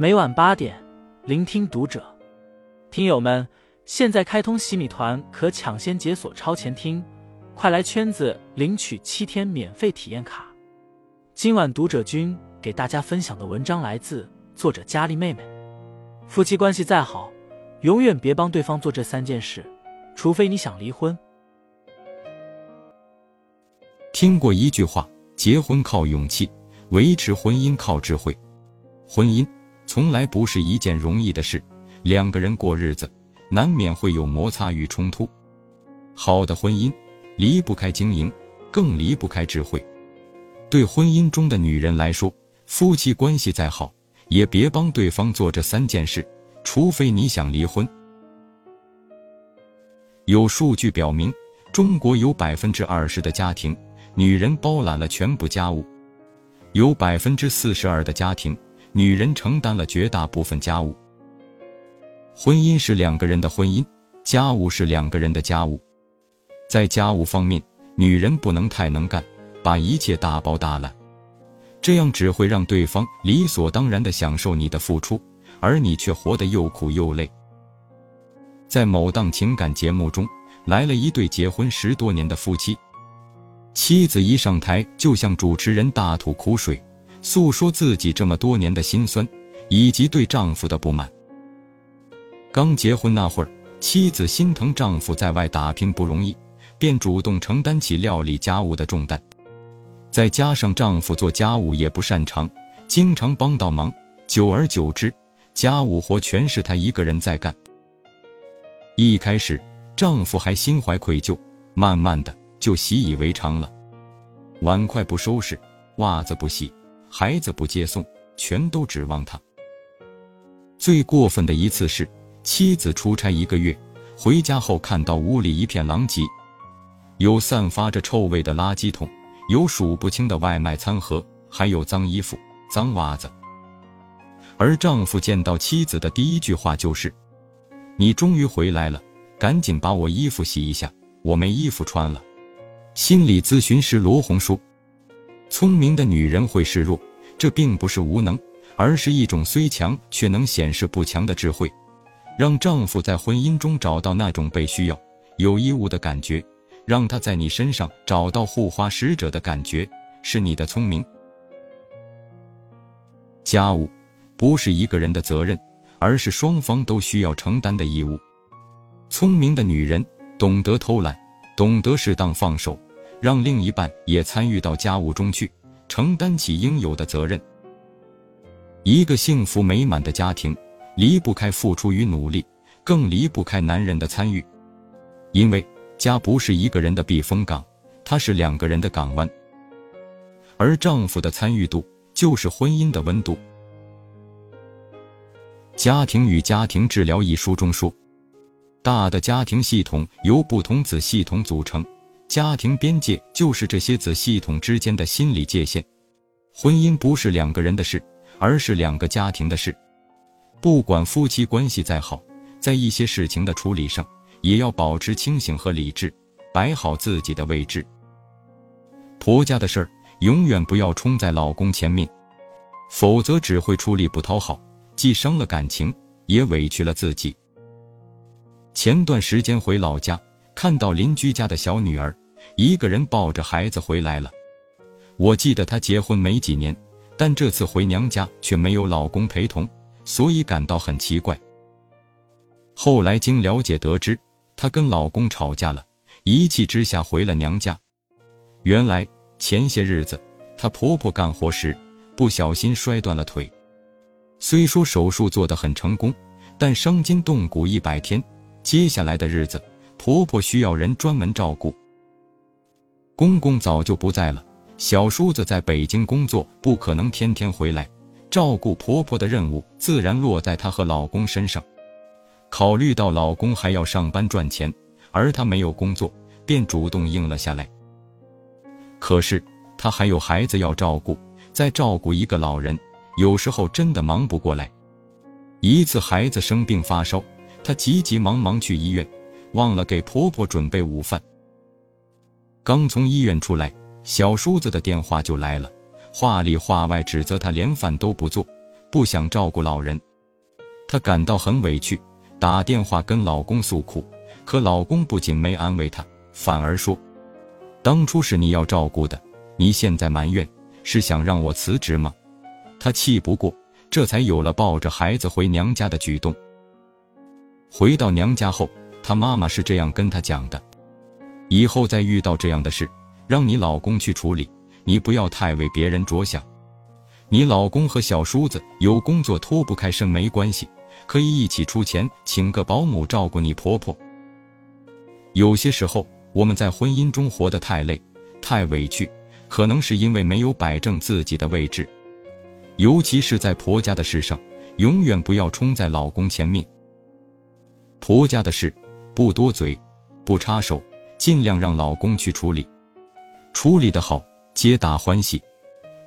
每晚八点，聆听读者。听友们，现在开通喜米团，可抢先解锁超前听，快来圈子领取七天免费体验卡。今晚读者君给大家分享的文章来自作者佳丽妹妹。夫妻关系再好，永远别帮对方做这三件事，除非你想离婚。听过一句话：结婚靠勇气，维持婚姻靠智慧。婚姻从来不是一件容易的事，两个人过日子，难免会有摩擦与冲突。好的婚姻离不开经营，更离不开智慧。对婚姻中的女人来说，夫妻关系再好，也别帮对方做这三件事，除非你想离婚。有数据表明，中国有百分之二十的家庭，女人包揽了全部家务；有百分之四十二的家庭。女人承担了绝大部分家务。婚姻是两个人的婚姻，家务是两个人的家务。在家务方面，女人不能太能干，把一切大包大揽，这样只会让对方理所当然地享受你的付出，而你却活得又苦又累。在某档情感节目中，来了一对结婚十多年的夫妻，妻子一上台就向主持人大吐苦水。诉说自己这么多年的辛酸，以及对丈夫的不满。刚结婚那会儿，妻子心疼丈夫在外打拼不容易，便主动承担起料理家务的重担。再加上丈夫做家务也不擅长，经常帮倒忙，久而久之，家务活全是她一个人在干。一开始，丈夫还心怀愧疚，慢慢的就习以为常了。碗筷不收拾，袜子不洗。孩子不接送，全都指望他。最过分的一次是，妻子出差一个月，回家后看到屋里一片狼藉，有散发着臭味的垃圾桶，有数不清的外卖餐盒，还有脏衣服、脏袜子。而丈夫见到妻子的第一句话就是：“你终于回来了，赶紧把我衣服洗一下，我没衣服穿了。”心理咨询师罗红说。聪明的女人会示弱，这并不是无能，而是一种虽强却能显示不强的智慧。让丈夫在婚姻中找到那种被需要、有义务的感觉，让他在你身上找到护花使者的感觉，是你的聪明。家务不是一个人的责任，而是双方都需要承担的义务。聪明的女人懂得偷懒，懂得适当放手。让另一半也参与到家务中去，承担起应有的责任。一个幸福美满的家庭，离不开付出与努力，更离不开男人的参与。因为家不是一个人的避风港，它是两个人的港湾。而丈夫的参与度，就是婚姻的温度。《家庭与家庭治疗》一书中说，大的家庭系统由不同子系统组成。家庭边界就是这些子系统之间的心理界限。婚姻不是两个人的事，而是两个家庭的事。不管夫妻关系再好，在一些事情的处理上，也要保持清醒和理智，摆好自己的位置。婆家的事儿永远不要冲在老公前面，否则只会出力不讨好，既伤了感情，也委屈了自己。前段时间回老家。看到邻居家的小女儿一个人抱着孩子回来了，我记得她结婚没几年，但这次回娘家却没有老公陪同，所以感到很奇怪。后来经了解得知，她跟老公吵架了，一气之下回了娘家。原来前些日子她婆婆干活时不小心摔断了腿，虽说手术做得很成功，但伤筋动骨一百天，接下来的日子。婆婆需要人专门照顾，公公早就不在了，小叔子在北京工作，不可能天天回来，照顾婆婆的任务自然落在她和老公身上。考虑到老公还要上班赚钱，而她没有工作，便主动应了下来。可是她还有孩子要照顾，再照顾一个老人，有时候真的忙不过来。一次孩子生病发烧，她急急忙忙去医院。忘了给婆婆准备午饭。刚从医院出来，小叔子的电话就来了，话里话外指责他连饭都不做，不想照顾老人。她感到很委屈，打电话跟老公诉苦，可老公不仅没安慰她，反而说：“当初是你要照顾的，你现在埋怨，是想让我辞职吗？”她气不过，这才有了抱着孩子回娘家的举动。回到娘家后，她妈妈是这样跟她讲的：“以后再遇到这样的事，让你老公去处理，你不要太为别人着想。你老公和小叔子有工作脱不开身没关系。”可以一起出钱请个保姆照顾你婆婆。有些时候我们在婚姻中活得太累、太委屈，可能是因为没有摆正自己的位置。尤其是在婆家的事上，永远不要冲在老公前面。婆家的事不多嘴，不插手，尽量让老公去处理。处理的好，皆大欢喜；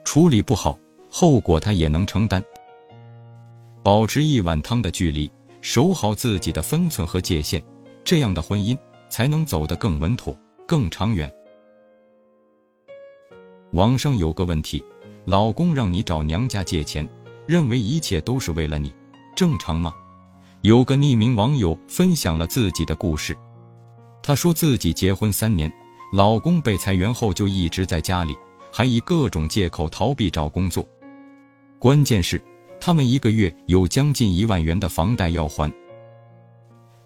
处理不好，后果他也能承担。保持一碗汤的距离，守好自己的分寸和界限，这样的婚姻才能走得更稳妥、更长远。网上有个问题：老公让你找娘家借钱，认为一切都是为了你，正常吗？有个匿名网友分享了自己的故事，她说自己结婚三年，老公被裁员后就一直在家里，还以各种借口逃避找工作，关键是。他们一个月有将近一万元的房贷要还，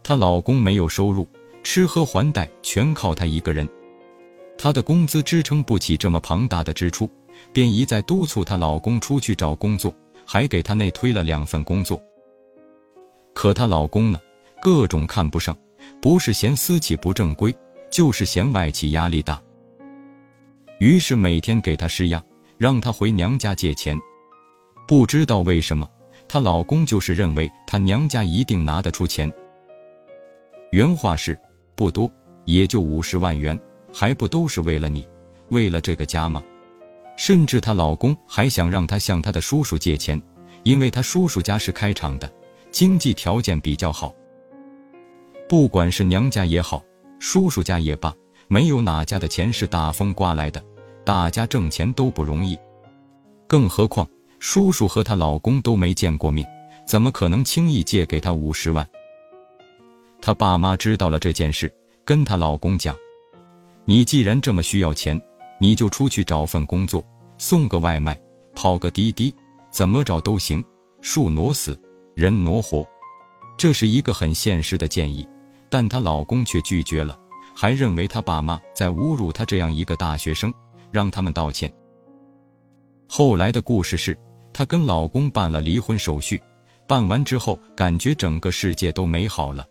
她老公没有收入，吃喝还贷全靠她一个人，她的工资支撑不起这么庞大的支出，便一再督促她老公出去找工作，还给她内推了两份工作。可她老公呢，各种看不上，不是嫌私企不正规，就是嫌外企压力大，于是每天给她施压，让她回娘家借钱。不知道为什么，她老公就是认为她娘家一定拿得出钱。原话是：“不多，也就五十万元，还不都是为了你，为了这个家吗？”甚至她老公还想让她向她的叔叔借钱，因为她叔叔家是开厂的，经济条件比较好。不管是娘家也好，叔叔家也罢，没有哪家的钱是大风刮来的，大家挣钱都不容易，更何况。叔叔和她老公都没见过面，怎么可能轻易借给她五十万？她爸妈知道了这件事，跟她老公讲：“你既然这么需要钱，你就出去找份工作，送个外卖，跑个滴滴，怎么找都行。树挪死，人挪活。”这是一个很现实的建议，但她老公却拒绝了，还认为她爸妈在侮辱她这样一个大学生，让他们道歉。后来的故事是。她跟老公办了离婚手续，办完之后感觉整个世界都美好了，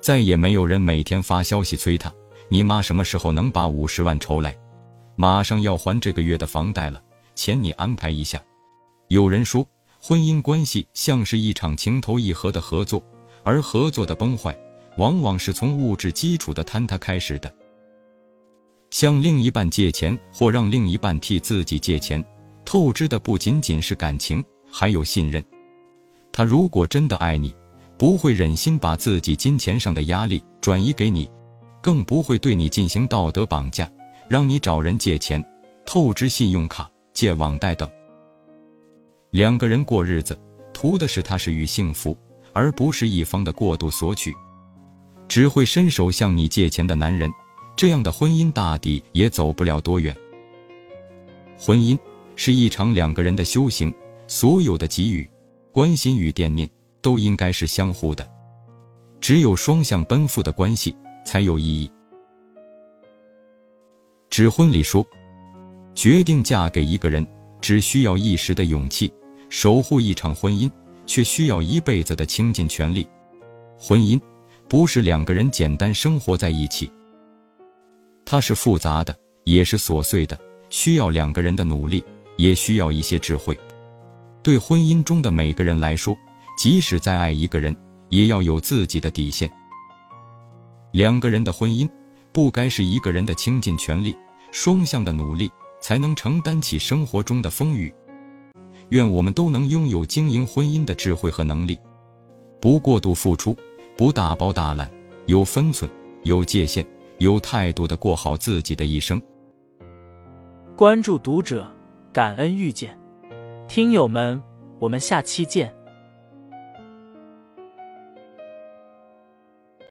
再也没有人每天发消息催她：“你妈什么时候能把五十万筹来？马上要还这个月的房贷了，钱你安排一下。”有人说，婚姻关系像是一场情投意合的合作，而合作的崩坏，往往是从物质基础的坍塌开始的。向另一半借钱，或让另一半替自己借钱。透支的不仅仅是感情，还有信任。他如果真的爱你，不会忍心把自己金钱上的压力转移给你，更不会对你进行道德绑架，让你找人借钱、透支信用卡、借网贷等。两个人过日子，图的是踏实与幸福，而不是一方的过度索取。只会伸手向你借钱的男人，这样的婚姻大抵也走不了多远。婚姻。是一场两个人的修行，所有的给予、关心与惦念都应该是相互的，只有双向奔赴的关系才有意义。指婚礼说，决定嫁给一个人只需要一时的勇气，守护一场婚姻却需要一辈子的倾尽全力。婚姻不是两个人简单生活在一起，它是复杂的，也是琐碎的，需要两个人的努力。也需要一些智慧。对婚姻中的每个人来说，即使再爱一个人，也要有自己的底线。两个人的婚姻，不该是一个人的倾尽全力，双向的努力才能承担起生活中的风雨。愿我们都能拥有经营婚姻的智慧和能力，不过度付出，不大包大揽，有分寸，有界限，有态度的过好自己的一生。关注读者。感恩遇见，听友们，我们下期见。